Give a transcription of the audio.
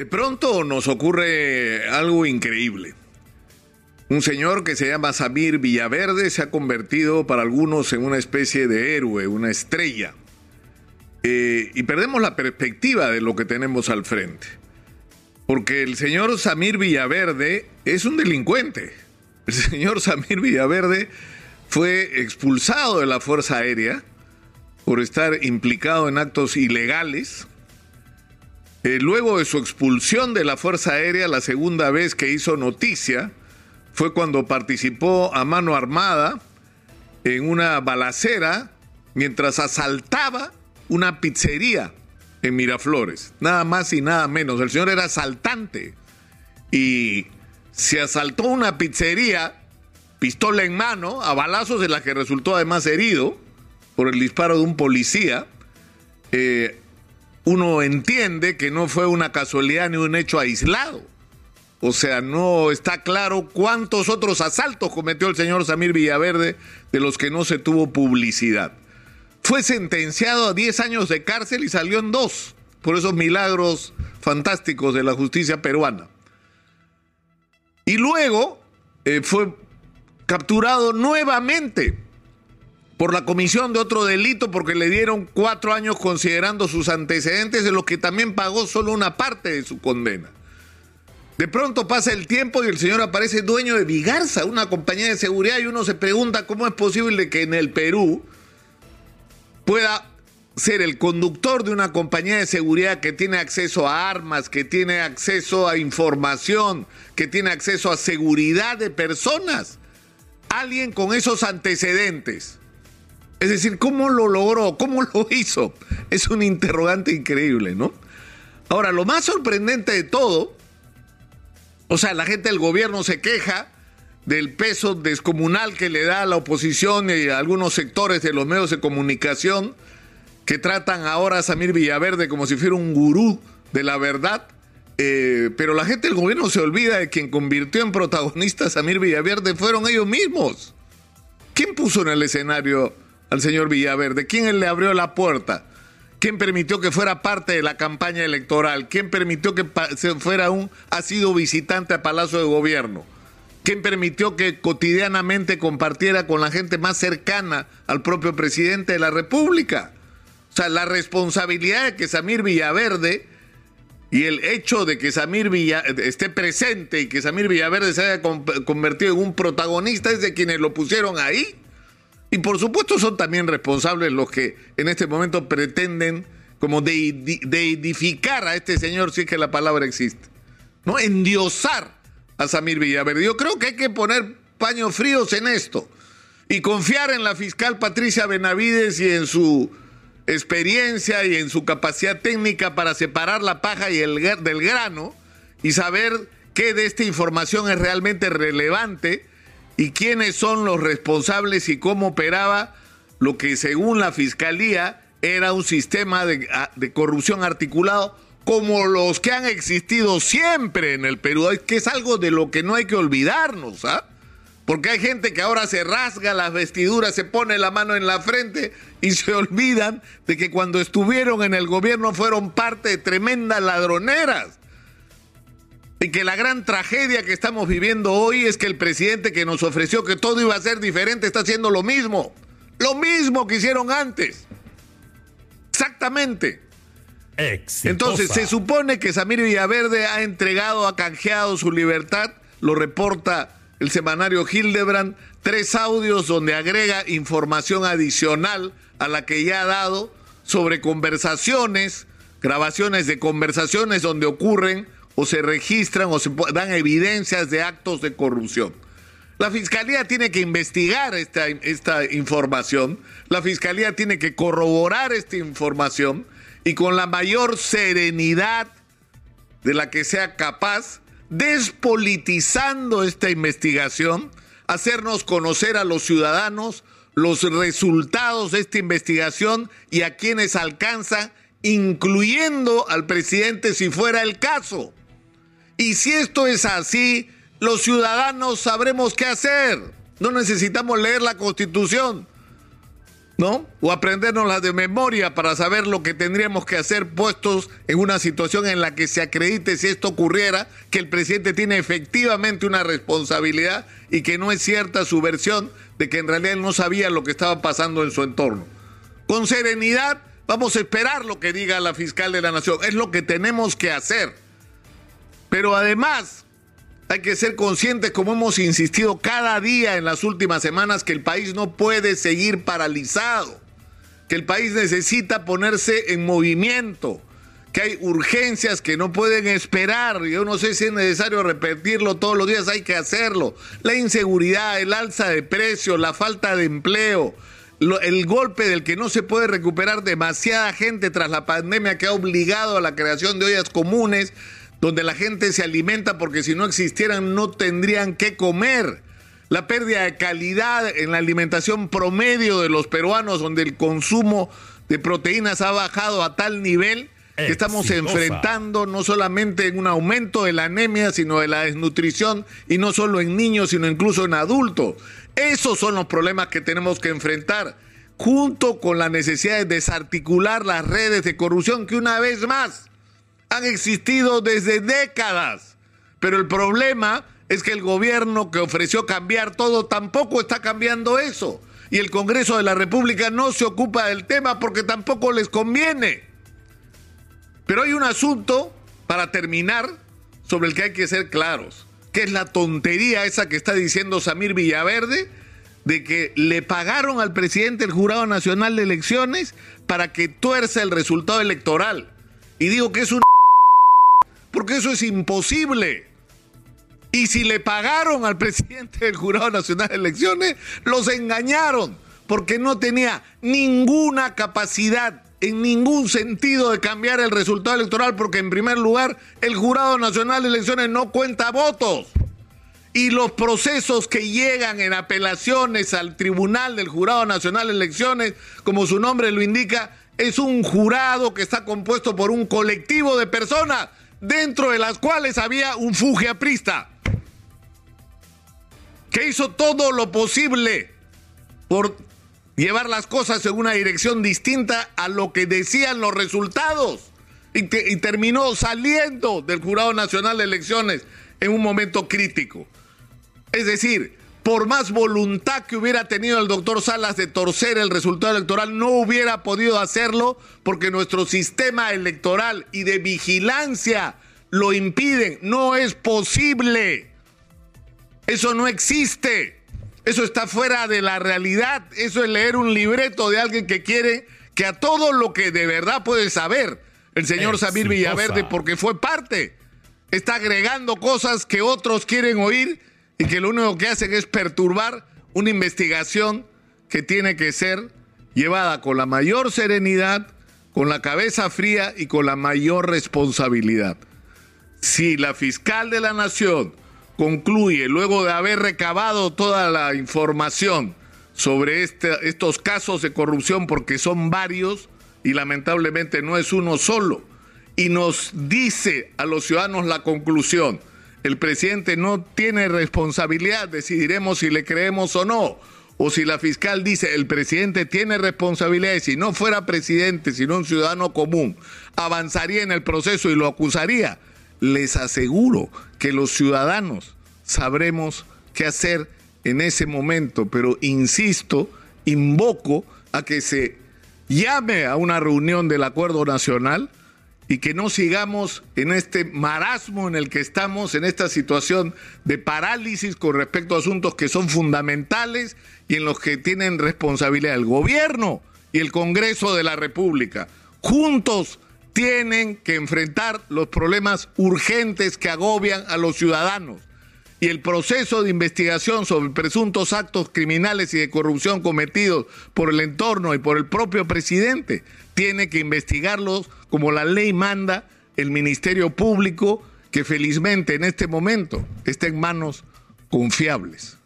De pronto nos ocurre algo increíble. Un señor que se llama Samir Villaverde se ha convertido para algunos en una especie de héroe, una estrella. Eh, y perdemos la perspectiva de lo que tenemos al frente. Porque el señor Samir Villaverde es un delincuente. El señor Samir Villaverde fue expulsado de la Fuerza Aérea por estar implicado en actos ilegales eh, luego de su expulsión de la Fuerza Aérea, la segunda vez que hizo noticia fue cuando participó a mano armada en una balacera mientras asaltaba una pizzería en Miraflores. Nada más y nada menos. El señor era asaltante y se asaltó una pizzería, pistola en mano, a balazos de la que resultó además herido por el disparo de un policía. Eh, uno entiende que no fue una casualidad ni un hecho aislado. O sea, no está claro cuántos otros asaltos cometió el señor Samir Villaverde de los que no se tuvo publicidad. Fue sentenciado a 10 años de cárcel y salió en dos por esos milagros fantásticos de la justicia peruana. Y luego eh, fue capturado nuevamente por la comisión de otro delito porque le dieron cuatro años considerando sus antecedentes de los que también pagó solo una parte de su condena. De pronto pasa el tiempo y el señor aparece dueño de Vigarza, una compañía de seguridad, y uno se pregunta cómo es posible que en el Perú pueda ser el conductor de una compañía de seguridad que tiene acceso a armas, que tiene acceso a información, que tiene acceso a seguridad de personas. Alguien con esos antecedentes es decir, ¿cómo lo logró? ¿Cómo lo hizo? Es un interrogante increíble, ¿no? Ahora, lo más sorprendente de todo, o sea, la gente del gobierno se queja del peso descomunal que le da a la oposición y a algunos sectores de los medios de comunicación que tratan ahora a Samir Villaverde como si fuera un gurú de la verdad. Eh, pero la gente del gobierno se olvida de quien convirtió en protagonista a Samir Villaverde fueron ellos mismos. ¿Quién puso en el escenario al señor Villaverde? ¿Quién le abrió la puerta? ¿Quién permitió que fuera parte de la campaña electoral? ¿Quién permitió que fuera un ha sido visitante a Palacio de Gobierno? ¿Quién permitió que cotidianamente compartiera con la gente más cercana al propio presidente de la República? O sea, la responsabilidad de que Samir Villaverde y el hecho de que Samir Villa, esté presente y que Samir Villaverde se haya convertido en un protagonista es de quienes lo pusieron ahí. Y por supuesto son también responsables los que en este momento pretenden como deidificar a este señor, si es que la palabra existe. ¿No? Endiosar a Samir Villaverde. Yo creo que hay que poner paños fríos en esto y confiar en la fiscal Patricia Benavides y en su experiencia y en su capacidad técnica para separar la paja y el del grano y saber qué de esta información es realmente relevante y quiénes son los responsables y cómo operaba lo que según la fiscalía era un sistema de, corrupción articulado como los que han existido siempre en el Perú, que es algo de lo que no hay que olvidarnos, ¿ah? Porque hay gente que ahora se rasga las vestiduras, se pone la mano en la frente y se olvidan de que cuando estuvieron en el gobierno fueron parte de tremendas ladroneras. Y que la gran tragedia que estamos viviendo hoy es que el presidente que nos ofreció que todo iba a ser diferente está haciendo lo mismo. Lo mismo que hicieron antes. Exactamente. Entonces, se supone que Samir Villaverde ha entregado, ha canjeado su libertad, lo reporta el semanario Hildebrand, tres audios donde agrega información adicional a la que ya ha dado sobre conversaciones, grabaciones de conversaciones donde ocurren o se registran o se dan evidencias de actos de corrupción. La fiscalía tiene que investigar esta, esta información, la fiscalía tiene que corroborar esta información y con la mayor serenidad de la que sea capaz, despolitizando esta investigación, hacernos conocer a los ciudadanos los resultados de esta investigación y a quienes alcanza, incluyendo al presidente si fuera el caso. Y si esto es así, los ciudadanos sabremos qué hacer. No necesitamos leer la constitución. ¿no? O aprendernos de memoria para saber lo que tendríamos que hacer puestos en una situación en la que se acredite si esto ocurriera, que el presidente tiene efectivamente una responsabilidad y que no es cierta su versión de que en realidad él no sabía lo que estaba pasando en su entorno. Con serenidad vamos a esperar lo que diga la fiscal de la nación, es lo que tenemos que hacer. Pero además, hay que ser conscientes, como hemos insistido cada día en las últimas semanas, que el país no puede seguir paralizado, que el país necesita ponerse en movimiento, que hay urgencias que no pueden esperar. Yo no sé si es necesario repetirlo todos los días, hay que hacerlo. La inseguridad, el alza de precios, la falta de empleo, el golpe del que no se puede recuperar demasiada gente tras la pandemia que ha obligado a la creación de ollas comunes donde la gente se alimenta porque si no existieran no tendrían que comer. La pérdida de calidad en la alimentación promedio de los peruanos, donde el consumo de proteínas ha bajado a tal nivel que estamos enfrentando no solamente en un aumento de la anemia, sino de la desnutrición, y no solo en niños, sino incluso en adultos. Esos son los problemas que tenemos que enfrentar, junto con la necesidad de desarticular las redes de corrupción que una vez más han existido desde décadas. Pero el problema es que el gobierno que ofreció cambiar todo tampoco está cambiando eso. Y el Congreso de la República no se ocupa del tema porque tampoco les conviene. Pero hay un asunto, para terminar, sobre el que hay que ser claros, que es la tontería esa que está diciendo Samir Villaverde, de que le pagaron al presidente el Jurado Nacional de Elecciones para que tuerza el resultado electoral. Y digo que es un porque eso es imposible. Y si le pagaron al presidente del Jurado Nacional de Elecciones, los engañaron, porque no tenía ninguna capacidad en ningún sentido de cambiar el resultado electoral, porque en primer lugar el Jurado Nacional de Elecciones no cuenta votos. Y los procesos que llegan en apelaciones al Tribunal del Jurado Nacional de Elecciones, como su nombre lo indica, es un jurado que está compuesto por un colectivo de personas dentro de las cuales había un fugiaprista que hizo todo lo posible por llevar las cosas en una dirección distinta a lo que decían los resultados y terminó saliendo del Jurado Nacional de Elecciones en un momento crítico. Es decir, por más voluntad que hubiera tenido el doctor Salas de torcer el resultado electoral, no hubiera podido hacerlo porque nuestro sistema electoral y de vigilancia lo impiden. No es posible. Eso no existe. Eso está fuera de la realidad. Eso es leer un libreto de alguien que quiere que a todo lo que de verdad puede saber el señor Samir Villaverde, porque fue parte, está agregando cosas que otros quieren oír y que lo único que hacen es perturbar una investigación que tiene que ser llevada con la mayor serenidad, con la cabeza fría y con la mayor responsabilidad. Si la fiscal de la nación concluye, luego de haber recabado toda la información sobre este, estos casos de corrupción, porque son varios y lamentablemente no es uno solo, y nos dice a los ciudadanos la conclusión, el presidente no tiene responsabilidad, decidiremos si le creemos o no. O si la fiscal dice el presidente tiene responsabilidad y si no fuera presidente, sino un ciudadano común, avanzaría en el proceso y lo acusaría, les aseguro que los ciudadanos sabremos qué hacer en ese momento. Pero insisto, invoco a que se llame a una reunión del Acuerdo Nacional y que no sigamos en este marasmo en el que estamos, en esta situación de parálisis con respecto a asuntos que son fundamentales y en los que tienen responsabilidad el gobierno y el Congreso de la República. Juntos tienen que enfrentar los problemas urgentes que agobian a los ciudadanos. Y el proceso de investigación sobre presuntos actos criminales y de corrupción cometidos por el entorno y por el propio presidente tiene que investigarlos como la ley manda el Ministerio Público, que felizmente en este momento está en manos confiables.